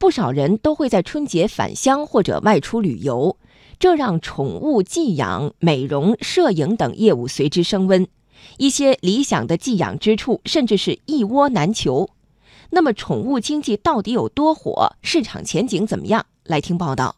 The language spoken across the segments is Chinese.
不少人都会在春节返乡或者外出旅游，这让宠物寄养、美容、摄影等业务随之升温。一些理想的寄养之处，甚至是一窝难求。那么，宠物经济到底有多火？市场前景怎么样？来听报道。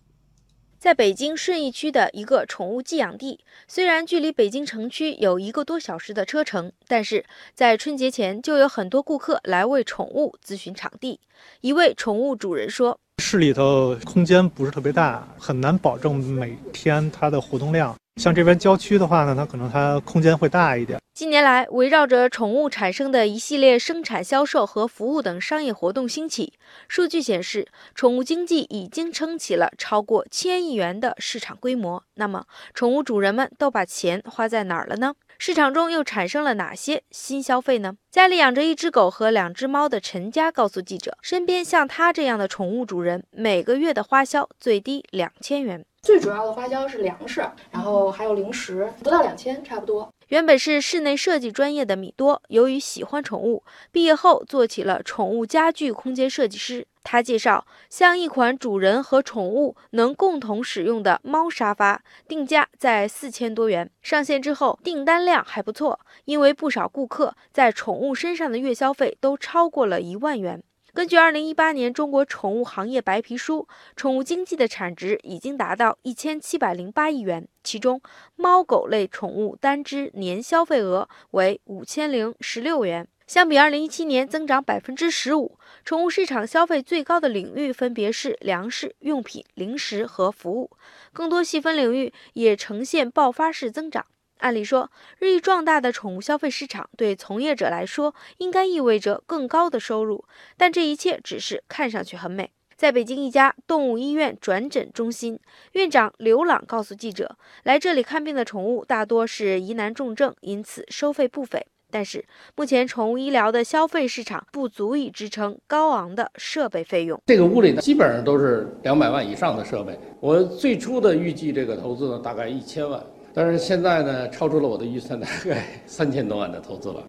在北京顺义区的一个宠物寄养地，虽然距离北京城区有一个多小时的车程，但是在春节前就有很多顾客来为宠物咨询场地。一位宠物主人说。市里头空间不是特别大，很难保证每天它的活动量。像这边郊区的话呢，它可能它空间会大一点。近年来，围绕着宠物产生的一系列生产、销售和服务等商业活动兴起。数据显示，宠物经济已经撑起了超过千亿元的市场规模。那么，宠物主人们都把钱花在哪儿了呢？市场中又产生了哪些新消费呢？家里养着一只狗和两只猫的陈家告诉记者，身边像他这样的宠物主人，每个月的花销最低两千元。最主要的花销是粮食，然后还有零食，不到两千，差不多。原本是室内设计专业的米多，由于喜欢宠物，毕业后做起了宠物家具空间设计师。他介绍，像一款主人和宠物能共同使用的猫沙发，定价在四千多元。上线之后，订单量还不错，因为不少顾客在宠物身上的月消费都超过了一万元。根据二零一八年中国宠物行业白皮书，宠物经济的产值已经达到一千七百零八亿元，其中猫狗类宠物单只年消费额为五千零十六元。相比二零一七年增长百分之十五，宠物市场消费最高的领域分别是粮食、用品、零食和服务，更多细分领域也呈现爆发式增长。按理说，日益壮大的宠物消费市场对从业者来说应该意味着更高的收入，但这一切只是看上去很美。在北京一家动物医院转诊中心，院长刘朗告诉记者，来这里看病的宠物大多是疑难重症，因此收费不菲。但是目前宠物医疗的消费市场不足以支撑高昂的设备费用。这个屋里呢，基本上都是两百万以上的设备。我最初的预计这个投资呢，大概一千万，但是现在呢，超出了我的预算，大概 三千多万的投资了。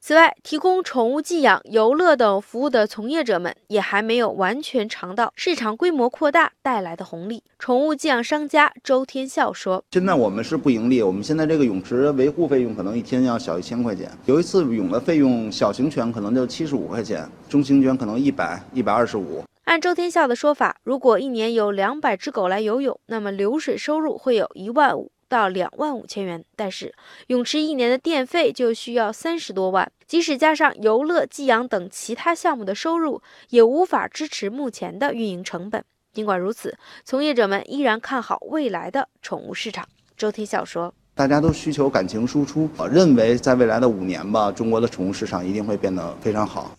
此外，提供宠物寄养、游乐等服务的从业者们也还没有完全尝到市场规模扩大带来的红利。宠物寄养商家周天笑说：“现在我们是不盈利，我们现在这个泳池维护费用可能一天要小一千块钱，有一次泳的费用，小型犬可能就七十五块钱，中型犬可能一百、一百二十五。”按周天笑的说法，如果一年有两百只狗来游泳，那么流水收入会有一万五。到两万五千元，但是泳池一年的电费就需要三十多万，即使加上游乐、寄养等其他项目的收入，也无法支持目前的运营成本。尽管如此，从业者们依然看好未来的宠物市场。周天笑说：“大家都需求感情输出，我认为在未来的五年吧，中国的宠物市场一定会变得非常好。”